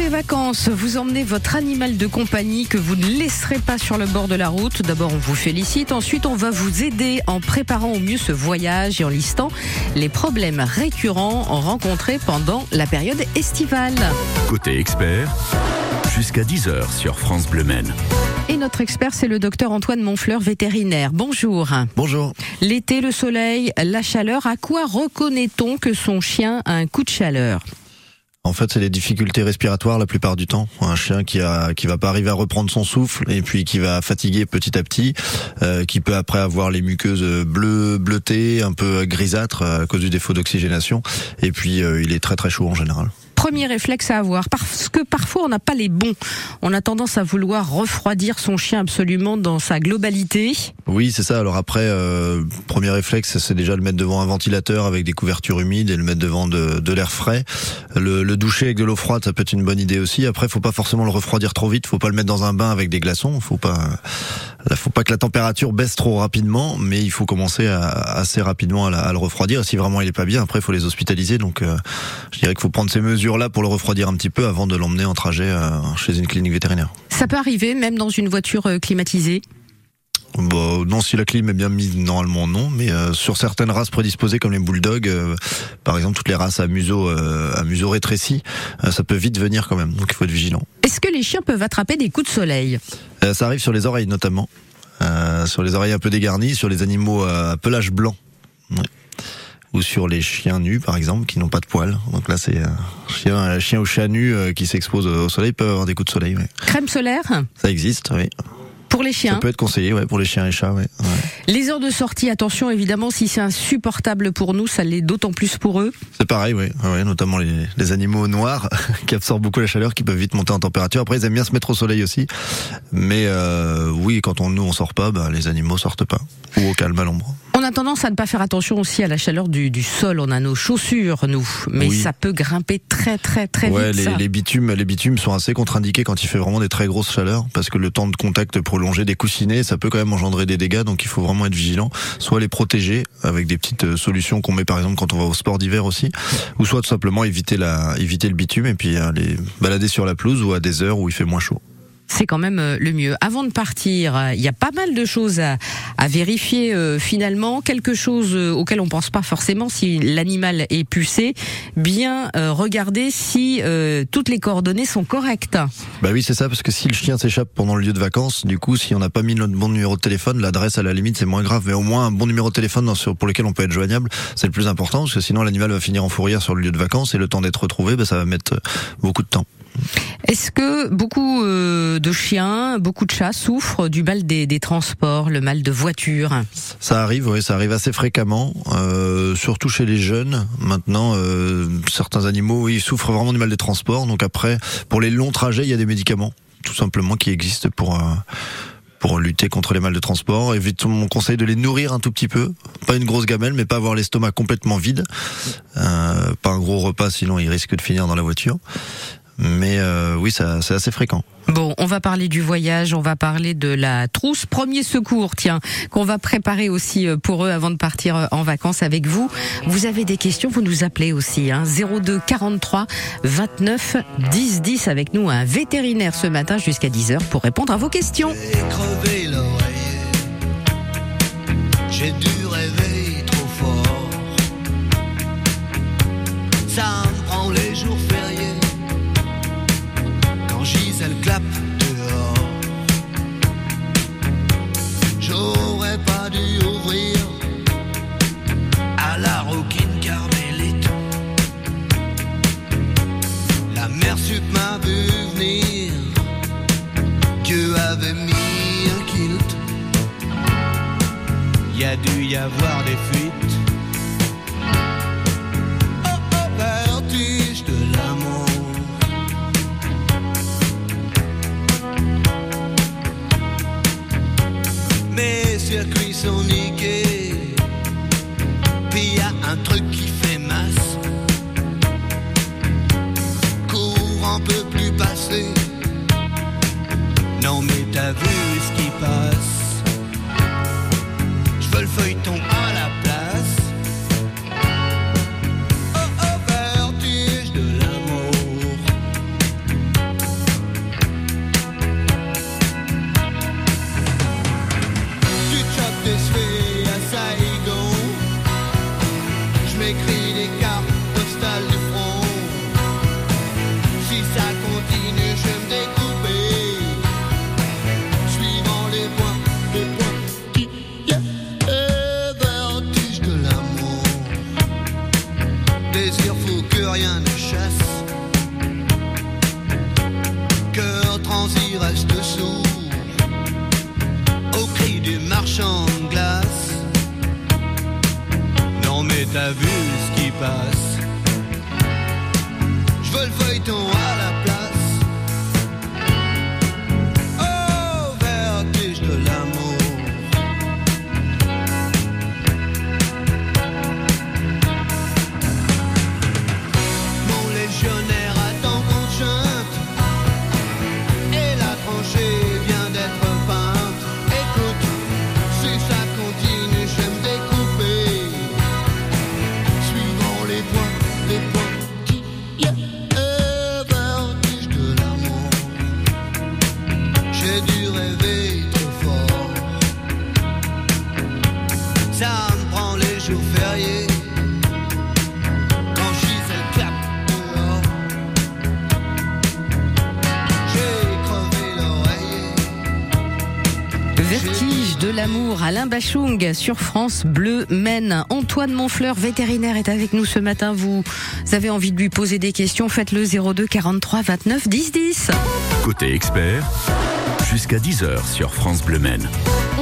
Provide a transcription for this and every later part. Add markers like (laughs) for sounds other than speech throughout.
les vacances, vous emmenez votre animal de compagnie que vous ne laisserez pas sur le bord de la route. D'abord, on vous félicite. Ensuite, on va vous aider en préparant au mieux ce voyage et en listant les problèmes récurrents rencontrés pendant la période estivale. Côté expert, jusqu'à 10h sur France Bleu Maine. Et notre expert, c'est le docteur Antoine Monfleur, vétérinaire. Bonjour. Bonjour. L'été, le soleil, la chaleur, à quoi reconnaît-on que son chien a un coup de chaleur? En fait, c'est les difficultés respiratoires la plupart du temps. Un chien qui a qui va pas arriver à reprendre son souffle et puis qui va fatiguer petit à petit, euh, qui peut après avoir les muqueuses bleues, bleutées, un peu grisâtres à cause du défaut d'oxygénation. Et puis, euh, il est très très chaud en général premier réflexe à avoir Parce que parfois on n'a pas les bons. On a tendance à vouloir refroidir son chien absolument dans sa globalité. Oui, c'est ça. Alors après, euh, premier réflexe, c'est déjà le mettre devant un ventilateur avec des couvertures humides et le mettre devant de, de l'air frais. Le, le, doucher avec de l'eau froide, ça peut être une bonne idée aussi. Après, faut pas forcément le refroidir trop vite. Faut pas le mettre dans un bain avec des glaçons. Faut pas, faut pas que la température baisse trop rapidement, mais il faut commencer à, assez rapidement à, le refroidir. Si vraiment il est pas bien, après, faut les hospitaliser. Donc, euh, je dirais qu'il faut prendre ces mesures là pour le refroidir un petit peu avant de l'emmener en trajet euh, chez une clinique vétérinaire. Ça peut arriver même dans une voiture euh, climatisée Bon, non, si la clim est bien mise, normalement non, mais euh, sur certaines races prédisposées comme les bulldogs, par exemple toutes les races à museau, à museau rétréci, ça peut vite venir quand même, donc il faut être vigilant. Est-ce que les chiens peuvent attraper des coups de soleil? Ça arrive sur les oreilles notamment, sur les oreilles un peu dégarnies, sur les animaux à pelage blanc. Ou sur les chiens nus par exemple qui n'ont pas de poils. Donc là c'est un chien, un chien au chat nu euh, qui s'expose au soleil peut avoir des coups de soleil. Crème solaire Ça existe, oui. Pour les chiens. Ça peut être conseillé, ouais, pour les chiens et chats, ouais. Les heures de sortie, attention, évidemment, si c'est insupportable pour nous, ça l'est d'autant plus pour eux. C'est pareil, oui, ouais, notamment les, les, animaux noirs (laughs) qui absorbent beaucoup la chaleur, qui peuvent vite monter en température. Après, ils aiment bien se mettre au soleil aussi, mais euh, oui, quand on nous on sort pas, bah, les animaux sortent pas ou au calme à l'ombre. On a tendance à ne pas faire attention aussi à la chaleur du, du sol. On a nos chaussures, nous, mais ça peut grimper très très très ouais, vite. Les, les, bitumes, les bitumes sont assez contre-indiqués quand il fait vraiment des très grosses chaleurs, parce que le temps de contact prolongé des coussinets, ça peut quand même engendrer des dégâts. Donc il faut vraiment être vigilant, soit les protéger avec des petites euh, solutions qu'on met par exemple quand on va au sport d'hiver aussi, ou soit tout simplement éviter la, éviter le bitume et puis aller balader sur la pelouse ou à des heures où il fait moins chaud c'est quand même euh, le mieux. Avant de partir, euh, il y a pas mal de choses à, à vérifier euh, finalement. Quelque chose auquel on pense pas forcément si l'animal est pucé. Bien regarder si toutes les coordonnées sont correctes. Bah oui, c'est ça, parce que si le chien s'échappe pendant le lieu de vacances, du coup, si on n'a pas mis notre bon numéro de téléphone, l'adresse à la limite c'est moins grave, mais au moins un bon numéro de téléphone dans, pour lequel on peut être joignable, c'est le plus important, parce que sinon l'animal va finir en fourrière sur le lieu de vacances et le temps d'être retrouvé, bah, ça va mettre beaucoup de temps. Est-ce que beaucoup euh, de chiens, beaucoup de chats souffrent du mal des, transports, le mal de voiture? Ça arrive, oui, ça arrive assez fréquemment, euh, surtout chez les jeunes. Maintenant, euh, certains animaux, oui, souffrent vraiment du mal des transports. Donc après, pour les longs trajets, il y a des médicaments, tout simplement, qui existent pour pour lutter contre les mal de transport. Évitons mon conseil de les nourrir un tout petit peu, pas une grosse gamelle, mais pas avoir l'estomac complètement vide, pas un gros repas, sinon il risque de finir dans la voiture. Mais euh, oui, c'est assez fréquent. Bon, on va parler du voyage, on va parler de la trousse premier secours, tiens, qu'on va préparer aussi euh, pour eux avant de partir euh, en vacances avec vous. Vous avez des questions, vous nous appelez aussi, hein, 02 43 29 10 10 avec nous, un vétérinaire ce matin jusqu'à 10h pour répondre à vos questions. J'ai dû rêver trop fort. Ça me prend les jours elle clappe dehors. J'aurais pas dû ouvrir à la roquine carmélite. La mer sup m'a vu venir. Dieu avait mis un kilt. Y a dû y avoir des fuites. T'as vu ce qui passe. Je veux le feuilleton à la place. De l'amour, Alain Bachung sur France Bleu Maine. Antoine Monfleur, vétérinaire, est avec nous ce matin. Vous avez envie de lui poser des questions, faites-le 02 43 29 10 10. Côté expert, jusqu'à 10h sur France Bleu Maine.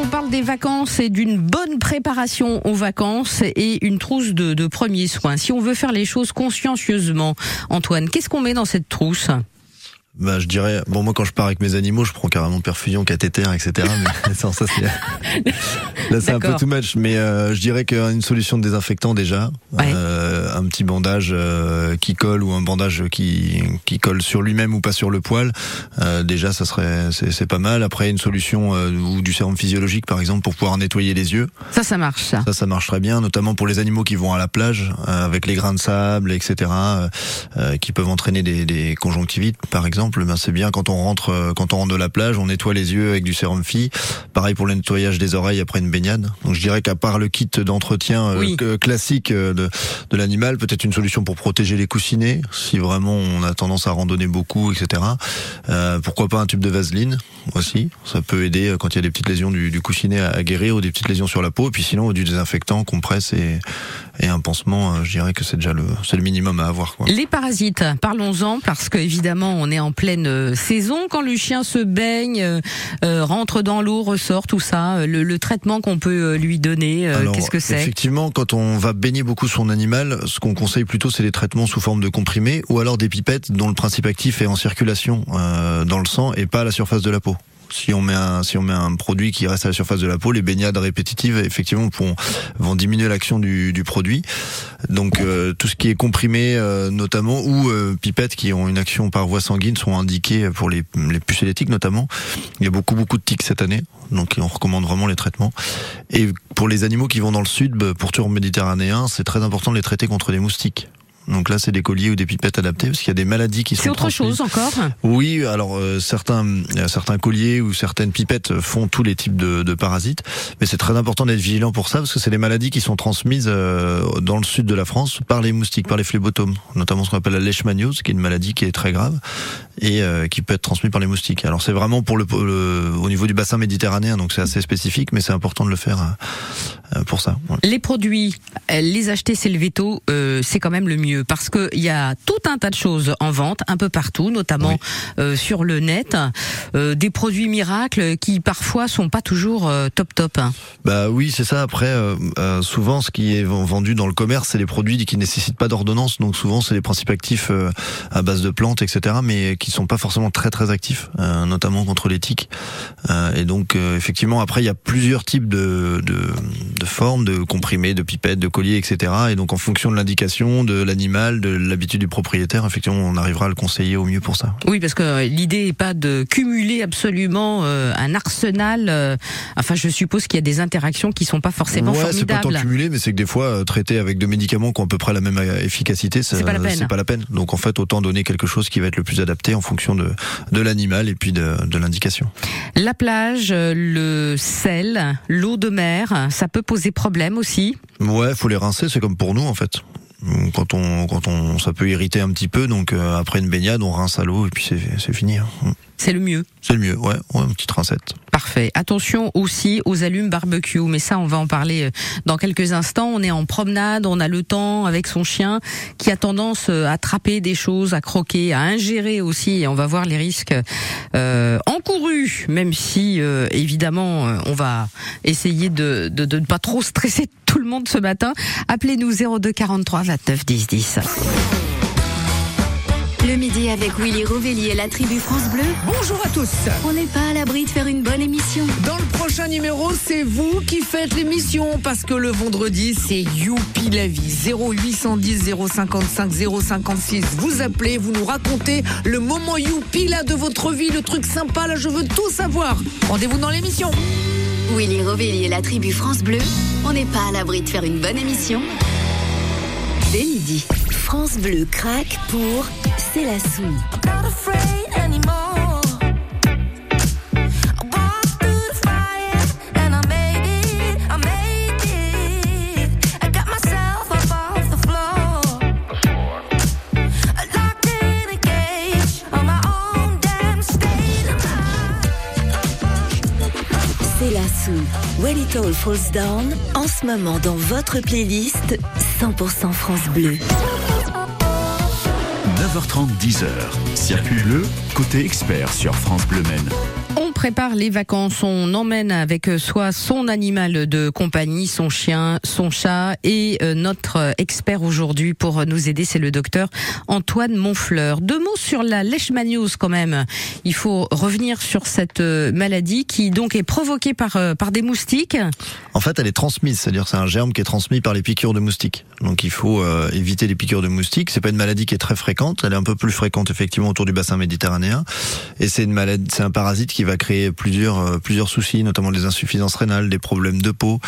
On parle des vacances et d'une bonne préparation aux vacances et une trousse de, de premiers soins. Si on veut faire les choses consciencieusement, Antoine, qu'est-ce qu'on met dans cette trousse? Bah, je dirais, bon, moi, quand je pars avec mes animaux, je prends carrément perfusion, cathéter, etc. Mais (laughs) ça, ça c'est, (laughs) là, c'est un peu too much. Mais euh, je dirais qu'une solution de désinfectant déjà, Ouais. euh, un petit bandage euh, qui colle ou un bandage qui qui colle sur lui-même ou pas sur le poil, euh, déjà, ça serait, c'est, c'est pas mal. Après, une solution euh, ou du sérum physiologique, par exemple, pour pouvoir nettoyer les yeux. Ça, ça marche, ça. Ça, ça marche très bien, notamment pour les animaux qui vont à la plage, euh, avec les grains de sable, etc., qui peuvent entraîner des, des conjonctivites, par exemple. Ben, c'est bien quand on rentre, euh, quand on rentre de la plage, on nettoie les yeux avec du sérum phi. Pareil pour le nettoyage des oreilles après une baignade. Donc, je dirais qu'à part le kit d'entretien euh, Oui. classique euh, de, de l'animal, peut-être une solution pour protéger les coussinets, si vraiment on a tendance à randonner beaucoup, etc. Euh, pourquoi pas un tube de vaseline aussi Ça peut aider quand il y a des petites lésions du, du coussinet à, à guérir ou des petites lésions sur la peau. Et puis sinon, du désinfectant, compresse et, et un pansement, je dirais que c'est déjà le, c'est le minimum à avoir. Quoi. Les parasites, parlons-en parce que évidemment on est en pleine euh, saison quand le chien se baigne, euh, euh, rentre dans l'eau, ressort tout ça. Le, le traitement qu'on peut lui donner, qu'est-ce que c'est? Effectivement, quand on va baigner beaucoup son animal, ce qu'on conseille plutôt, c'est des traitements sous forme de comprimés ou alors des pipettes dont le principe actif est en circulation euh, dans le sang et pas à la surface de la peau. Si on met un si on met un produit qui reste à la surface de la peau, les baignades répétitives effectivement vont diminuer l'action du, du produit. Donc euh, tout ce qui est comprimé euh, notamment ou euh, pipettes qui ont une action par voie sanguine sont indiquées pour les les puces électriques notamment. Il y a beaucoup beaucoup de tiques cette année, donc on recommande vraiment les traitements. Et pour les animaux qui vont dans le sud, bah, pour tour méditerranéen, c'est très important de les traiter contre des moustiques. Donc là, c'est des colliers ou des pipettes adaptées parce qu'il y a des maladies qui sont C'est autre transmises. chose encore Oui, alors euh, certains euh, certains colliers ou certaines pipettes font tous les types de, de parasites, mais c'est très important d'être vigilant pour ça parce que c'est des maladies qui sont transmises euh, dans le sud de la France par les moustiques, par les phlébotomes, notamment ce qu'on appelle la leishmaniose, qui est une maladie qui est très grave et euh, qui peut être transmise par les moustiques. Alors c'est vraiment pour le, le- au niveau du bassin méditerranéen, donc c'est assez spécifique, mais c'est important de le faire euh, euh, pour ça. ouais. Les produits, les acheter c'est le veto, euh, c'est quand même le mieux parce que il y a tout un tas de choses en vente un peu partout, notamment Oui. euh, sur le net, euh, des produits miracles qui parfois sont pas toujours euh, top top. hein. Bah oui, c'est ça. Après, souvent, ce qui est vendu dans le commerce, c'est les produits qui nécessitent pas d'ordonnance. Donc souvent, c'est des principes actifs à base de plantes, etc., mais qui sont pas forcément très très actifs, notamment contre les tiques. Et donc, effectivement, après, il y a plusieurs types de, de, de formes, de comprimés, de pipettes, de colliers, etc. Et donc, en fonction de l'indication, de l'animal, de l'habitude du propriétaire, effectivement, on arrivera à le conseiller au mieux pour ça. Oui, parce que l'idée est pas de cumuler absolument euh, un arsenal. euh, enfin, je suppose qu'il y a des interactions qui sont pas forcément ouais, c'est pas tant formidables. cumulé, mais c'est que des fois, euh, traiter avec deux médicaments qui ont à peu près la même euh, efficacité, C'est pas la peine. C'est pas la peine. Donc en fait, autant donner quelque chose qui va être le plus adapté en fonction de, de l'animal et puis de, de l'indication. La plage, euh, le sel, l'eau de mer, ça peut poser problème aussi? Ouais, faut les rincer, c'est comme pour nous en fait. Quand on, quand on, ça peut irriter un petit peu, donc euh, après une baignade, on rince à l'eau et puis c'est fini. hein. C'est le mieux. C'est le mieux, ouais, ouais, une petite rincette. Parfait. Parfait. Attention aussi aux allumes barbecue, mais ça, on va en parler euh, dans quelques instants. On est en promenade, on a le temps avec son chien qui a tendance euh, à attraper des choses, à croquer, à ingérer aussi. Et on va voir les risques euh, encourus, même si euh, évidemment on va essayer de, de, de ne pas trop stresser (laughs) tout le monde ce matin. Appelez-nous 02 43 29 10 10. Le midi avec Willy Rovelli et la tribu France Bleu, Bonjour à tous. on n'est pas à l'abri de faire une bonne émission. Dans le prochain numéro, c'est vous qui faites l'émission parce que le vendredi, c'est Youpi la vie. 0810 055 056. Vous appelez, vous nous racontez le moment Youpi là de votre vie, le truc sympa là, je veux tout savoir. Rendez-vous dans l'émission. Willy Rovelli et la tribu France Bleu, on n'est pas à l'abri de faire une bonne émission. Dès midi, France Bleu craque pour C'est la sou. not afraid anymore. I walked through the fire and I made it. I made it. I got myself up off the floor. I locked in a cage on my own damn state of mind. C'est la sou. When it all falls down, en ce moment dans votre playlist 100% France Bleu. 9h30, 10h. Circuit bleu, côté expert sur France Bleu Maine. Prépare les vacances, on emmène avec soi son animal de compagnie, son chien, son chat et euh, notre expert aujourd'hui pour nous aider, c'est le docteur Antoine Monfleur. Deux mots sur la leishmaniose quand même. Il faut revenir sur cette euh, maladie qui donc est provoquée par euh, par des moustiques. En fait, elle est transmise, c'est-à-dire c'est un germe qui est transmis par les piqûres de moustiques. Donc il faut euh, éviter les piqûres de moustiques. C'est pas une maladie qui est très fréquente, elle est un peu plus fréquente effectivement autour du bassin méditerranéen. Et c'est une maladie, c'est un parasite qui va créer plusieurs euh, plusieurs soucis, notamment des insuffisances rénales, des problèmes de peau,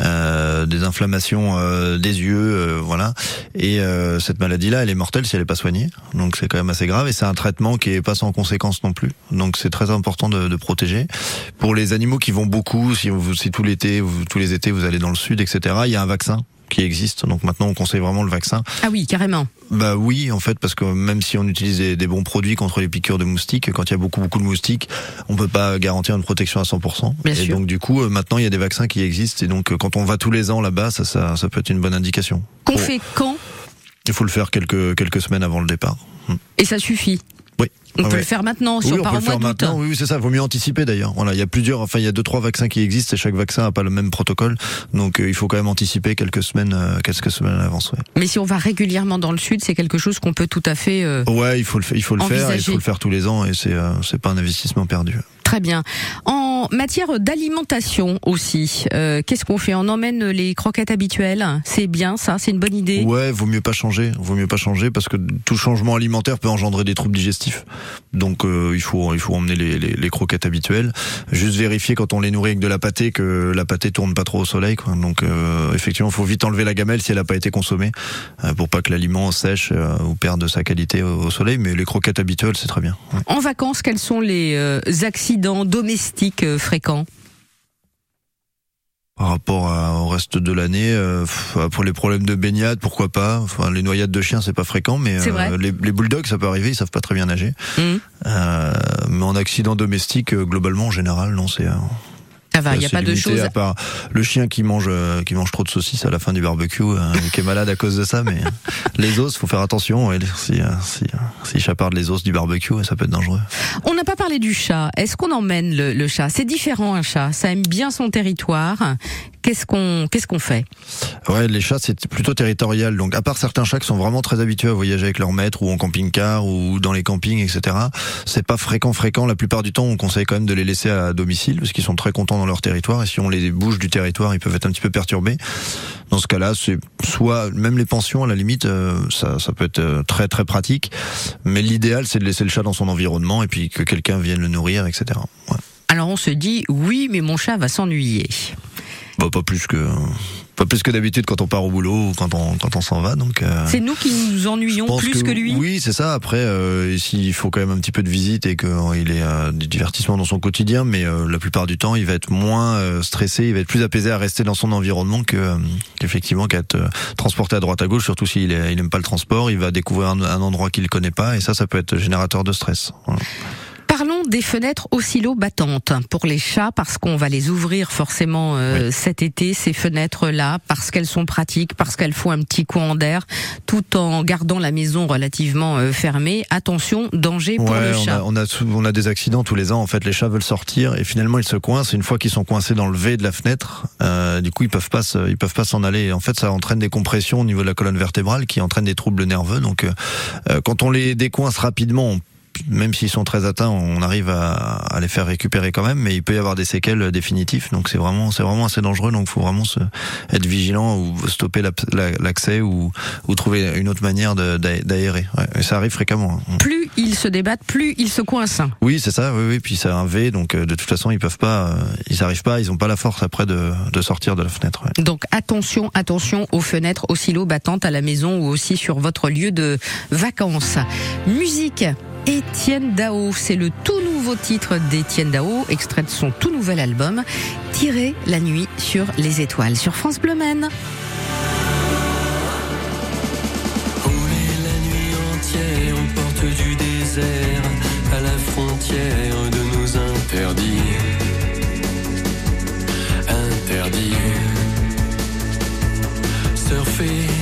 euh, des inflammations euh, des yeux, voilà. Et cette maladie-là, elle est mortelle si elle n'est pas soignée. Donc c'est quand même assez grave. Et c'est un traitement qui est pas sans conséquences non plus. Donc c'est très important de, protéger. Pour les animaux qui vont beaucoup, si, vous, si tout l'été, tous les étés, vous allez dans le sud, etc. Il y a un vaccin qui existe. Donc maintenant, on conseille vraiment le vaccin. Ah oui, carrément. Bah oui, en fait, parce que même si on utilise des, des bons produits contre les piqûres de moustiques, quand il y a beaucoup beaucoup de moustiques, on peut pas garantir une protection à 100%. Bien et sûr. donc du coup, euh, maintenant, il y a des vaccins qui existent. Et donc, euh, quand on va tous les ans là-bas, ça, ça, ça peut être une bonne indication. Qu'on fait quand? Il faut le faire quelques quelques semaines avant le départ. Hmm. et ça suffit? Oui. On Ouais, peut ouais. le faire maintenant si Oui, on on part peut au le faire maintenant. Oui, oui, c'est ça. Vaut mieux anticiper d'ailleurs. Voilà, il y a plusieurs, enfin, il y a deux, trois vaccins qui existent et chaque vaccin a pas le même protocole. Donc, euh, il faut quand même anticiper quelques semaines, euh, quelques semaines à l'avance. Ouais. Mais si on va régulièrement dans le sud, c'est quelque chose qu'on peut tout à fait euh, Ouais, il faut le, fa- il faut le faire. Il faut le faire tous les ans et c'est, euh, c'est pas un investissement perdu. Très bien. En matière d'alimentation aussi, euh, qu'est-ce qu'on fait? On emmène les croquettes habituelles? C'est bien ça, c'est une bonne idée? Ouais, vaut mieux pas changer. Vaut mieux pas changer parce que tout changement alimentaire peut engendrer des troubles digestifs. Donc euh, il faut il faut emmener les, les, les croquettes habituelles. Juste vérifier quand on les nourrit avec de la pâtée que la pâtée tourne pas trop au soleil. Quoi. Donc euh, effectivement, il faut vite enlever la gamelle si elle a pas été consommée euh, pour pas que l'aliment sèche euh, ou perde sa qualité au, soleil. Mais les croquettes habituelles, c'est très bien. En vacances, quels sont les euh, accidents domestiques fréquents? Par rapport à- au reste de l'année, euh, pour les problèmes de baignade, pourquoi pas. Enfin, les noyades de chiens, c'est pas fréquent, mais vrai. les, les bulldogs, ça peut arriver. Ils savent pas très bien nager. Hum, Euh, mais en accident domestique, euh, globalement, en général, non, c'est. Euh, Ça va, il n'y a pas de choses. À part le chien qui mange, euh, qui mange trop de saucisses à la fin du barbecue, euh, et qui est malade à cause de ça. Mais euh, les os, faut faire attention. ouais, si euh, si euh, si chaparde les os du barbecue, ça peut être dangereux. On n'a pas parlé du chat. Est-ce qu'on emmène le, le chat? C'est différent un chat. Ça aime bien son territoire. Qu'est-ce qu'on qu'est-ce qu'on fait? Ouais, les chats, c'est plutôt territorial. Donc, à part certains chats qui sont vraiment très habitués à voyager avec leur maître ou en camping-car ou dans les campings, etc. C'est pas fréquent, fréquent. La plupart du temps, on conseille quand même de les laisser à domicile parce qu'ils sont très contents dans leur territoire. Et si on les bouge du territoire, ils peuvent être un petit peu perturbés. Dans ce cas-là, c'est soit même les pensions à la limite, euh, ça, ça peut être euh, très très pratique. Mais l'idéal, c'est de laisser le chat dans son environnement et puis que quelqu'un vienne le nourrir, etc. Ouais. Alors on se dit oui, mais mon chat va s'ennuyer. Bah, pas plus que pas plus que d'habitude quand on part au boulot ou quand on quand on s'en va. Donc. euh, C'est nous qui nous ennuyons plus que, lui. Oui, c'est ça. Après, euh, s'il faut quand même un petit peu de visite et qu'il ait euh, du divertissement dans son quotidien, mais euh, la plupart du temps, il va être moins euh, stressé, il va être plus apaisé à rester dans son environnement que euh, qu'effectivement qu'à être euh, transporté à droite à gauche. Surtout s'il il aime pas le transport, il va découvrir un, un endroit qu'il connaît pas et ça, ça peut être générateur de stress. Voilà. Parlons des fenêtres oscillo-battantes pour les chats parce qu'on va les ouvrir forcément euh, cet été ces fenêtres là parce qu'elles sont pratiques parce qu'elles font un petit coin d'air tout en gardant la maison relativement euh, fermée. Attention, danger pour le on chat. a, on, a, on a des accidents tous les ans. En fait, les chats veulent sortir et finalement ils se coincent. Une fois qu'ils sont coincés dans le V de la fenêtre, euh, du coup ils peuvent pas, ils peuvent pas s'en aller. En fait, ça entraîne des compressions au niveau de la colonne vertébrale qui entraînent des troubles nerveux. Donc, euh, euh, quand on les décoince rapidement, on- même s'ils sont très atteints, on arrive à, à les faire récupérer quand même. Mais il peut y avoir des séquelles définitives. Donc c'est vraiment, c'est vraiment assez dangereux. Donc faut vraiment se, être vigilant ou stopper la- la- l'accès ou, ou trouver une autre manière d'aérer. Ouais, ça arrive fréquemment. hein. Plus ils se débattent, plus ils se coincent. Oui, c'est ça. Oui, oui. Puis c'est un V, donc euh, de toute façon, ils peuvent pas, euh, ils arrivent pas, ils ont pas la force après de, de sortir de la fenêtre. ouais. Donc attention, attention aux fenêtres oscillo-battantes à la maison ou aussi sur votre lieu de vacances. Musique. Étienne Dao, c'est le tout nouveau titre d'Étienne Dao, extrait de son tout nouvel album, Tirer la nuit sur les étoiles, sur France Bleu Maine. À la frontière de nos interdits. Interdits. Surfer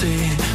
Pour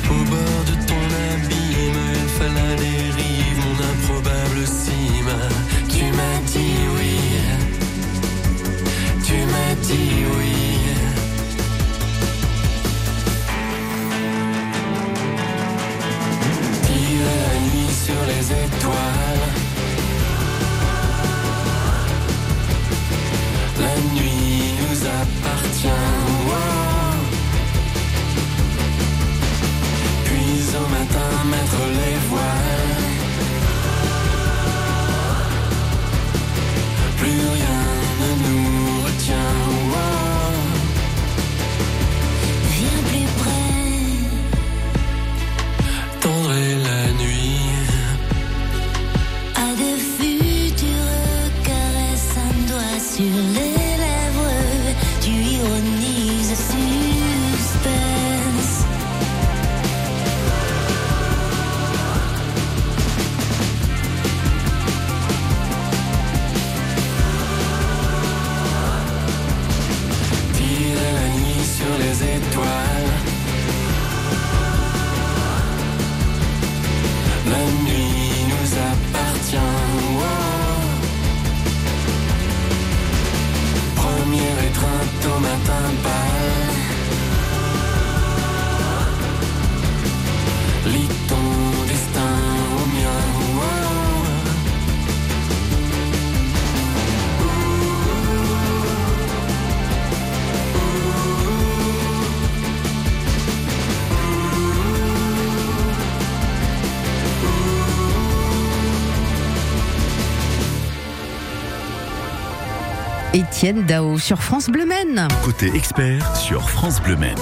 Étienne Dao sur France Bleu Maine. Côté expert sur France Bleu Maine.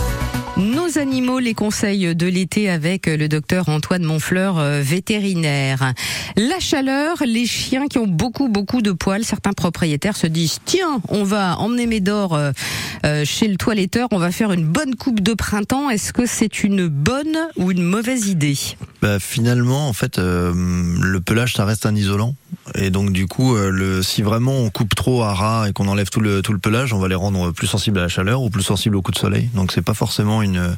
Nos animaux, les conseils de l'été avec le docteur Antoine Monfleur, euh, vétérinaire. La chaleur, les chiens qui ont beaucoup, beaucoup de poils, certains propriétaires se disent, tiens, on va emmener Médor euh, euh, chez le toiletteur, on va faire une bonne coupe de printemps. Est-ce que c'est une bonne ou une mauvaise idée? Bah, finalement, en fait, euh, le pelage, ça reste un isolant. Et donc du coup, euh, le, si vraiment on coupe trop à ras et qu'on enlève tout le tout le pelage, on va les rendre plus sensibles à la chaleur ou plus sensibles au coup de soleil. Donc c'est pas forcément une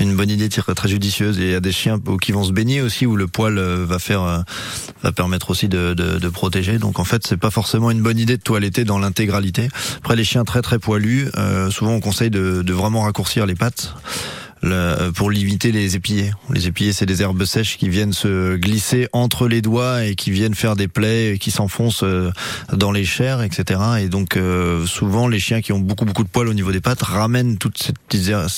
une bonne idée très, très judicieuse. Et il y a des chiens qui vont se baigner aussi où le poil euh, va faire euh, va permettre aussi de, de, de protéger. Donc en fait, c'est pas forcément une bonne idée de toiletter dans l'intégralité. Après les chiens très très poilus, euh, souvent on conseille de, de vraiment raccourcir les pattes le- pour limiter les épillés. Les épillés, c'est des herbes sèches qui viennent se glisser entre les doigts et qui viennent faire des plaies et qui s'enfoncent euh, dans les chairs, etc. Et donc euh, souvent, les chiens qui ont beaucoup beaucoup de poils au niveau des pattes ramènent toutes ces,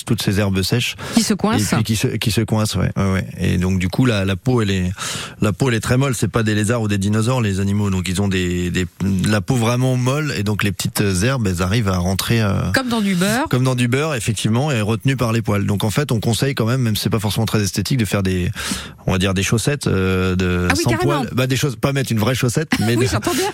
toutes ces herbes sèches Qui se et coince puis qui se, qui se coincent. Ouais, ouais, ouais. Et donc du coup, la, la peau, elle est la peau, elle est très molle. C'est pas des lézards ou des dinosaures, les animaux. Donc ils ont des, des la peau vraiment molle et donc les petites herbes, elles arrivent à rentrer. euh, Comme dans du beurre. comme dans du beurre, effectivement, et retenu par les poils. Donc en fait, on conseille quand même, même si c'est pas forcément très esthétique, de faire des, on va dire des chaussettes euh, de Ah oui, sans poils. Bah des choses, pas mettre une vraie chaussette, mais (laughs) Oui,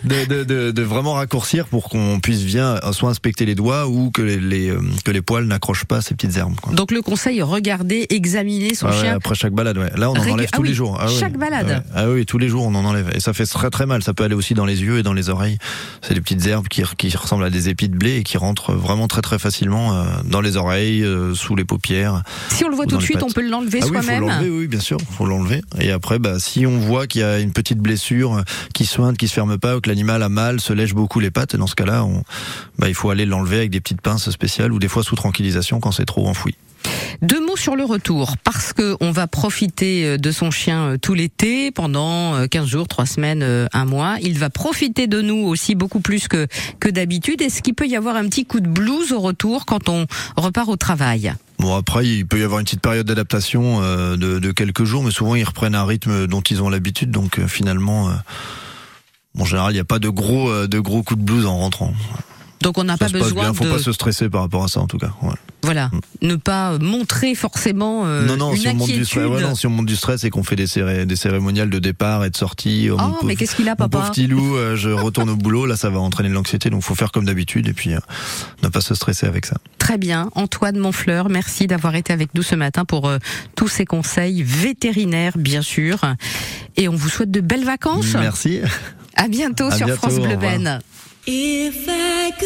de, de, de, de- vraiment raccourcir pour qu'on puisse bien soit inspecter les doigts ou que les, les, euh, que les poils n'accrochent pas ces petites herbes. quoi. Donc le conseil, regarder, examiner son Ah ouais, chien. après chaque balade, ouais. Là, on en enlève Ah tous oui, les jours. Ah chaque balade. Ah. Ah oui, tous les jours, on en enlève. Et ça fait très très mal. Ça peut aller aussi dans les yeux et dans les oreilles. C'est des petites herbes qui, qui ressemblent à des épis de blé et qui rentrent vraiment très très facilement euh, dans les oreilles, euh, sous les paupières. Si on le voit Ou tout de suite, pattes. on peut l'enlever Ah oui, soi-même. l'enlever, oui, bien sûr, faut l'enlever. Et après, bah, si on voit qu'il y a une petite blessure euh, qui soigne, qui se ferme pas, ou que l'animal a mal, se lèche beaucoup les pattes, dans ce cas-là, on, bah, il faut aller l'enlever avec des petites pinces spéciales ou des fois sous tranquillisation quand c'est trop enfoui. Deux mots sur le retour, parce que on va profiter euh, de son chien euh, tout l'été, pendant euh, 15 jours, 3 semaines, euh, un mois. Il va profiter de nous aussi beaucoup plus que, que d'habitude. Est-ce qu'il peut y avoir un petit coup de blues au retour quand on repart au travail? Bon après il peut y avoir une petite période d'adaptation euh, de, quelques jours, mais souvent ils reprennent un rythme dont ils ont l'habitude, donc euh, finalement, euh, en général il n'y a pas de gros euh, de gros coups de blues en rentrant. Donc on n'a pas besoin bien, faut de pas se stresser par rapport à ça en tout cas. ouais. voilà, ne pas montrer forcément euh, non non, une si on monte du inquiétude. stress, ouais, non, si on monte du stress et qu'on fait des, céré- des cérémoniales de départ et de sortie. Oh, mais qu'est-ce qu'il a, papa pauvre petit loup, (laughs) euh, je retourne au boulot, là ça va entraîner de l'anxiété, donc faut faire comme d'habitude et puis euh, ne pas se stresser avec ça. Très bien. Antoine Monfleur, merci d'avoir été avec nous ce matin pour euh, tous ces conseils vétérinaires, bien sûr. Et on vous souhaite de belles vacances. Merci. À bientôt À sur bientôt, France Bleu. Ben. If I could